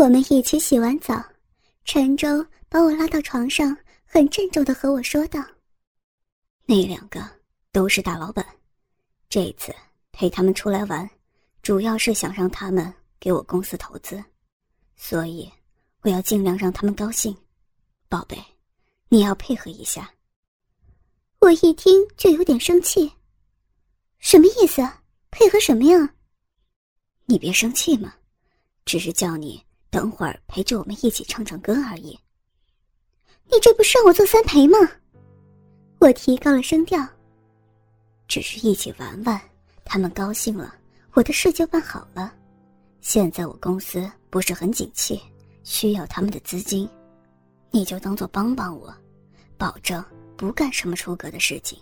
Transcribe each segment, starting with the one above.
我们一起洗完澡，陈舟把我拉到床上，很郑重的和我说道：“那两个都是大老板，这次陪他们出来玩，主要是想让他们给我公司投资，所以我要尽量让他们高兴。宝贝，你要配合一下。”我一听就有点生气，什么意思？配合什么呀？你别生气嘛，只是叫你等会儿陪着我们一起唱唱歌而已。你这不是让我做三陪吗？我提高了声调。只是一起玩玩，他们高兴了，我的事就办好了。现在我公司不是很景气，需要他们的资金，你就当做帮帮我，保证。不干什么出格的事情。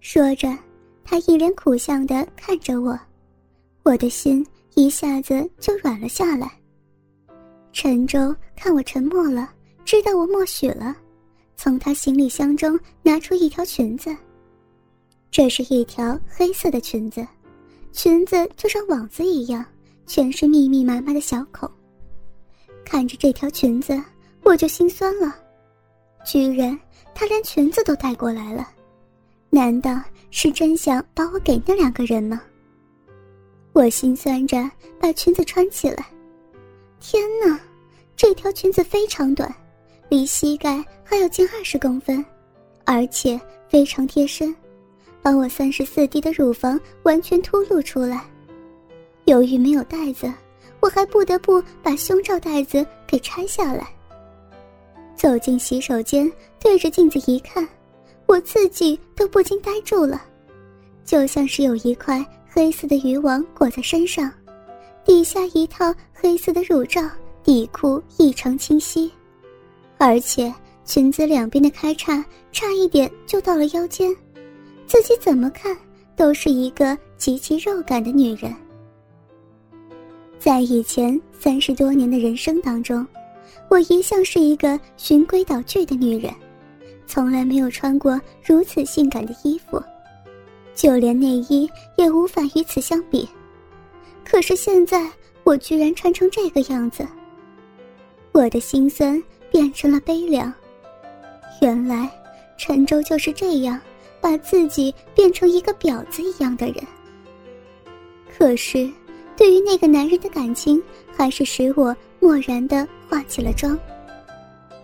说着，他一脸苦相的看着我，我的心一下子就软了下来。陈舟看我沉默了，知道我默许了，从他行李箱中拿出一条裙子。这是一条黑色的裙子，裙子就像网子一样，全是密密麻麻的小孔。看着这条裙子，我就心酸了，居然。他连裙子都带过来了，难道是真想把我给那两个人吗？我心酸着把裙子穿起来。天哪，这条裙子非常短，离膝盖还有近二十公分，而且非常贴身，把我三十四 D 的乳房完全凸露出来。由于没有带子，我还不得不把胸罩带子给拆下来。走进洗手间，对着镜子一看，我自己都不禁呆住了，就像是有一块黑色的渔网裹在身上，底下一套黑色的乳罩，底裤异常清晰，而且裙子两边的开叉差一点就到了腰间，自己怎么看都是一个极其肉感的女人。在以前三十多年的人生当中。我一向是一个循规蹈矩的女人，从来没有穿过如此性感的衣服，就连内衣也无法与此相比。可是现在我居然穿成这个样子，我的心酸变成了悲凉。原来陈舟就是这样把自己变成一个婊子一样的人。可是，对于那个男人的感情，还是使我。漠然的化起了妆，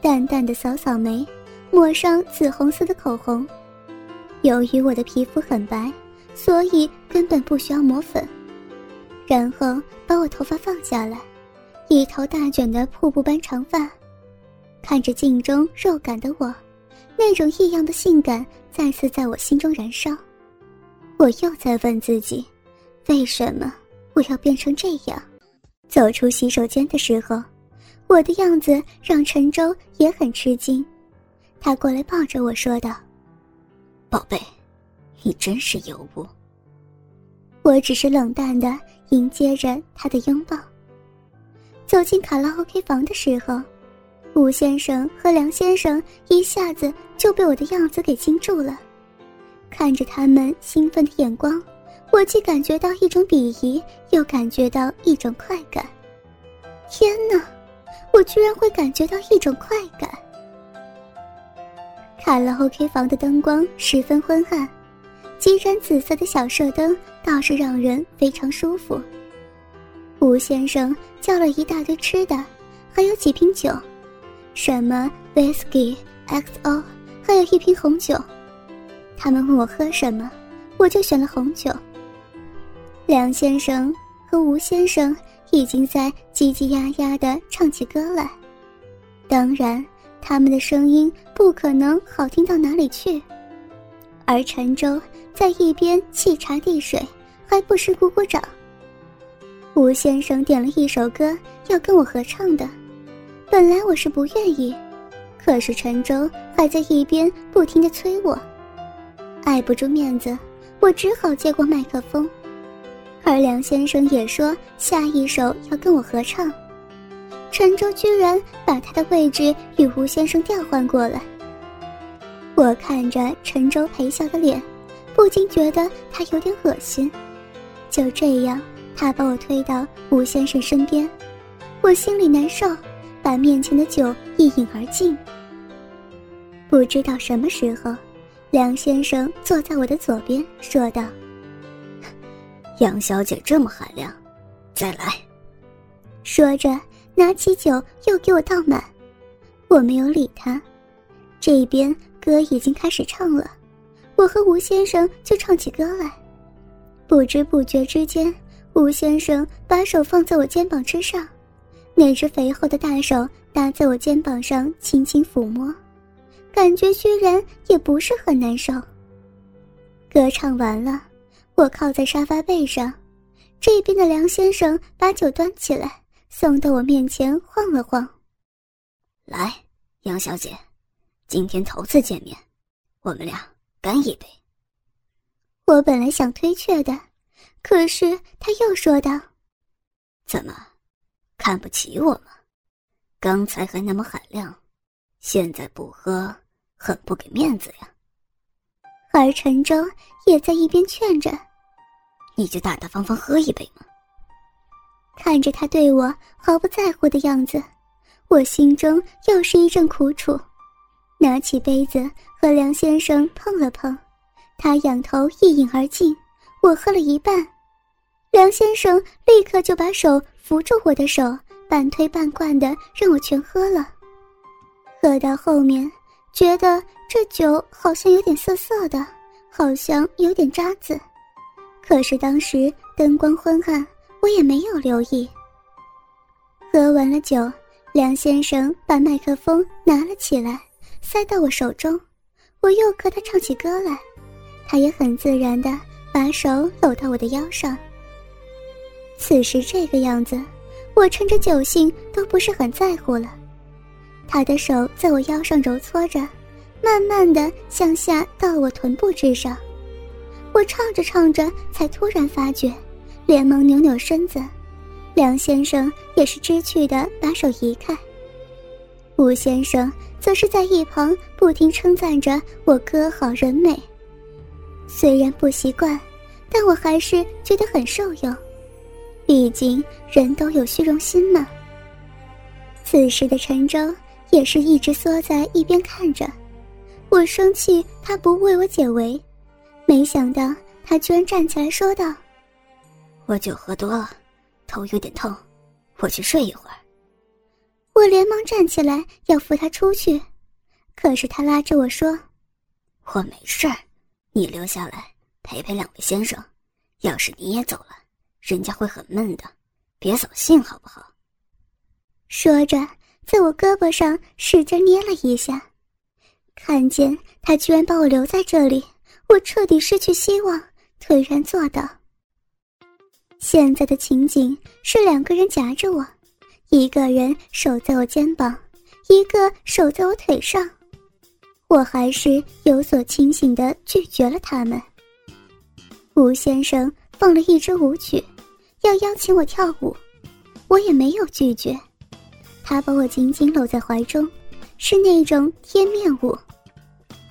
淡淡的扫扫眉，抹上紫红色的口红。由于我的皮肤很白，所以根本不需要抹粉。然后把我头发放下来，一头大卷的瀑布般长发。看着镜中肉感的我，那种异样的性感再次在我心中燃烧。我又在问自己，为什么我要变成这样？走出洗手间的时候，我的样子让陈舟也很吃惊。他过来抱着我说道：“宝贝，你真是尤物。”我只是冷淡的迎接着他的拥抱。走进卡拉 OK 房的时候，吴先生和梁先生一下子就被我的样子给惊住了，看着他们兴奋的眼光。我既感觉到一种鄙夷，又感觉到一种快感。天哪，我居然会感觉到一种快感！卡拉 OK 房的灯光十分昏暗，几盏紫色的小射灯倒是让人非常舒服。吴先生叫了一大堆吃的，还有几瓶酒，什么 whisky、XO，还有一瓶红酒。他们问我喝什么，我就选了红酒。梁先生和吴先生已经在叽叽呀呀地唱起歌来，当然，他们的声音不可能好听到哪里去。而陈舟在一边沏茶递水，还不时鼓鼓掌。吴先生点了一首歌要跟我合唱的，本来我是不愿意，可是陈舟还在一边不停的催我，碍不住面子，我只好接过麦克风。而梁先生也说下一首要跟我合唱，陈舟居然把他的位置与吴先生调换过来。我看着陈舟陪笑的脸，不禁觉得他有点恶心。就这样，他把我推到吴先生身边，我心里难受，把面前的酒一饮而尽。不知道什么时候，梁先生坐在我的左边，说道：“杨小姐这么海量，再来。”说着，拿起酒又给我倒满。我没有理他。这边歌已经开始唱了，我和吴先生就唱起歌来。不知不觉之间，吴先生把手放在我肩膀之上，那只肥厚的大手搭在我肩膀上，轻轻抚摸，感觉居然也不是很难受。歌唱完了，我靠在沙发背上，这边的梁先生把酒端起来，送到我面前晃了晃，来，杨小姐。今天头次见面，我们俩干一杯。我本来想推却的，可是他又说道：“怎么，看不起我吗？刚才还那么海量，现在不喝，很不给面子呀。”而陈州也在一边劝着：“你就大大方方喝一杯嘛。”看着他对我毫不在乎的样子，我心中又是一阵苦楚。拿起杯子和梁先生碰了碰，他仰头一饮而尽。我喝了一半，梁先生立刻就把手扶住我的手，半推半灌的让我全喝了。喝到后面，觉得这酒好像有点涩涩的，好像有点渣子。可是当时灯光昏暗，我也没有留意。喝完了酒，梁先生把麦克风拿了起来。塞到我手中，我又和他唱起歌来，他也很自然的把手搂到我的腰上。此时这个样子，我趁着酒兴都不是很在乎了。他的手在我腰上揉搓着，慢慢的向下到我臀部之上。我唱着唱着，才突然发觉，连忙扭扭身子。梁先生也是知趣的把手移开。吴先生。则是在一旁不停称赞着我歌好人美。虽然不习惯，但我还是觉得很受用。毕竟人都有虚荣心嘛。此时的陈舟也是一直缩在一边看着，我生气他不为我解围，没想到他居然站起来说道：“我酒喝多了，头有点痛，我去睡一会儿。”我连忙站起来要扶他出去，可是他拉着我说：“我没事儿，你留下来陪陪两位先生。要是你也走了，人家会很闷的，别扫兴好不好？”说着，在我胳膊上使劲捏了一下。看见他居然把我留在这里，我彻底失去希望，颓然坐倒。现在的情景是两个人夹着我。一个人守在我肩膀，一个守在我腿上，我还是有所清醒的拒绝了他们。吴先生放了一支舞曲，要邀请我跳舞，我也没有拒绝。他把我紧紧搂在怀中，是那种贴面舞。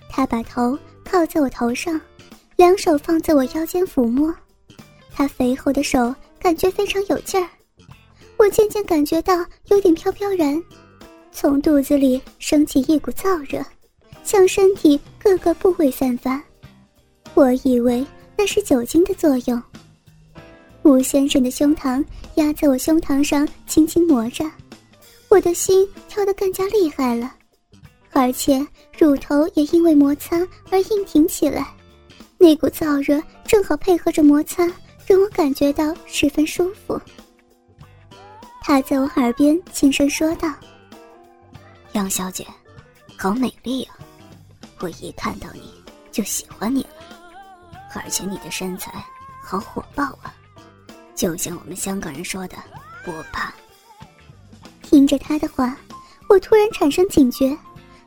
他把头靠在我头上，两手放在我腰间抚摸，他肥厚的手感觉非常有劲儿。我渐渐感觉到有点飘飘然，从肚子里升起一股燥热，向身体各个部位散发。我以为那是酒精的作用。吴先生的胸膛压在我胸膛上，轻轻磨着，我的心跳得更加厉害了，而且乳头也因为摩擦而硬挺起来。那股燥热正好配合着摩擦，让我感觉到十分舒服。他在我耳边轻声说道：“杨小姐，好美丽啊！我一看到你就喜欢你了，而且你的身材好火爆啊，就像我们香港人说的‘我怕’。”听着他的话，我突然产生警觉，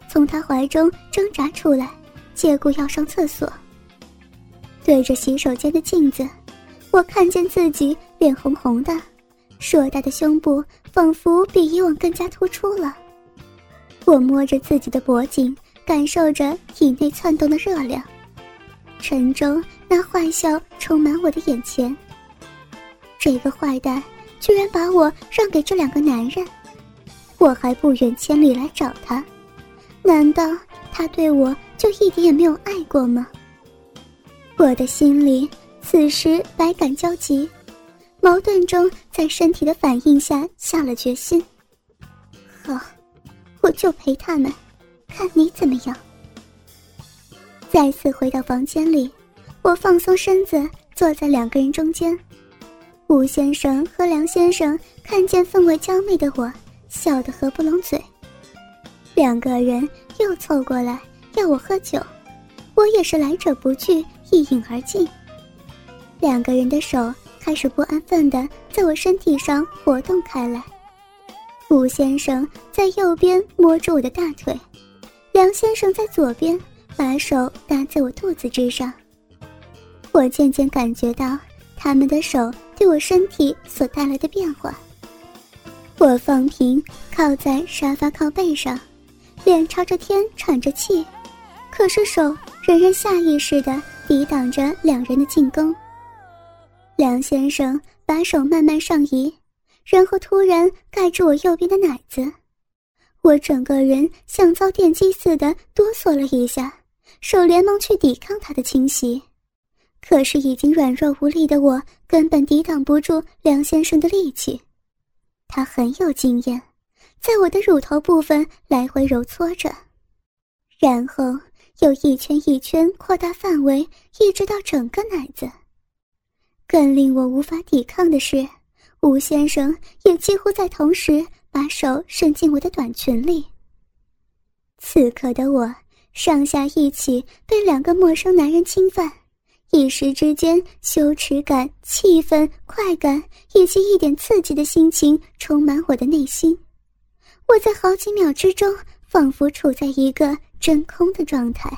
从他怀中挣扎出来，借故要上厕所。对着洗手间的镜子，我看见自己脸红红的。硕大的胸部仿佛比以往更加突出了。我摸着自己的脖颈，感受着体内窜动的热量。陈舟那坏笑充满我的眼前。这个坏蛋居然把我让给这两个男人，我还不远千里来找他，难道他对我就一点也没有爱过吗？我的心里此时百感交集，矛盾中在身体的反应下下了决心。好，我就陪他们，看你怎么样。再次回到房间里，我放松身子，坐在两个人中间。吴先生和梁先生看见氛围娇媚的我，笑得合不拢嘴。两个人又凑过来要我喝酒，我也是来者不拒，一饮而尽。两个人的手开始不安分地在我身体上活动开来。吴先生在右边摸着我的大腿，梁先生在左边把手搭在我肚子之上。我渐渐感觉到他们的手。对我身体所带来的变化，我放平靠在沙发靠背上，脸朝着天喘着气，可是手仍然下意识地抵挡着两人的进攻。梁先生把手慢慢上移，然后突然盖住我右边的奶子，我整个人像遭电击似的哆嗦了一下，手连忙去抵抗他的侵袭。可是已经软弱无力的我，根本抵挡不住梁先生的力气。他很有经验，在我的乳头部分来回揉搓着，然后又一圈一圈扩大范围，一直到整个奶子。更令我无法抵抗的是，吴先生也几乎在同时把手伸进我的短裙里。此刻的我，上下一起被两个陌生男人侵犯。一时之间，羞耻感、气愤、快感以及一点刺激的心情充满我的内心。我在好几秒之中，仿佛处在一个真空的状态。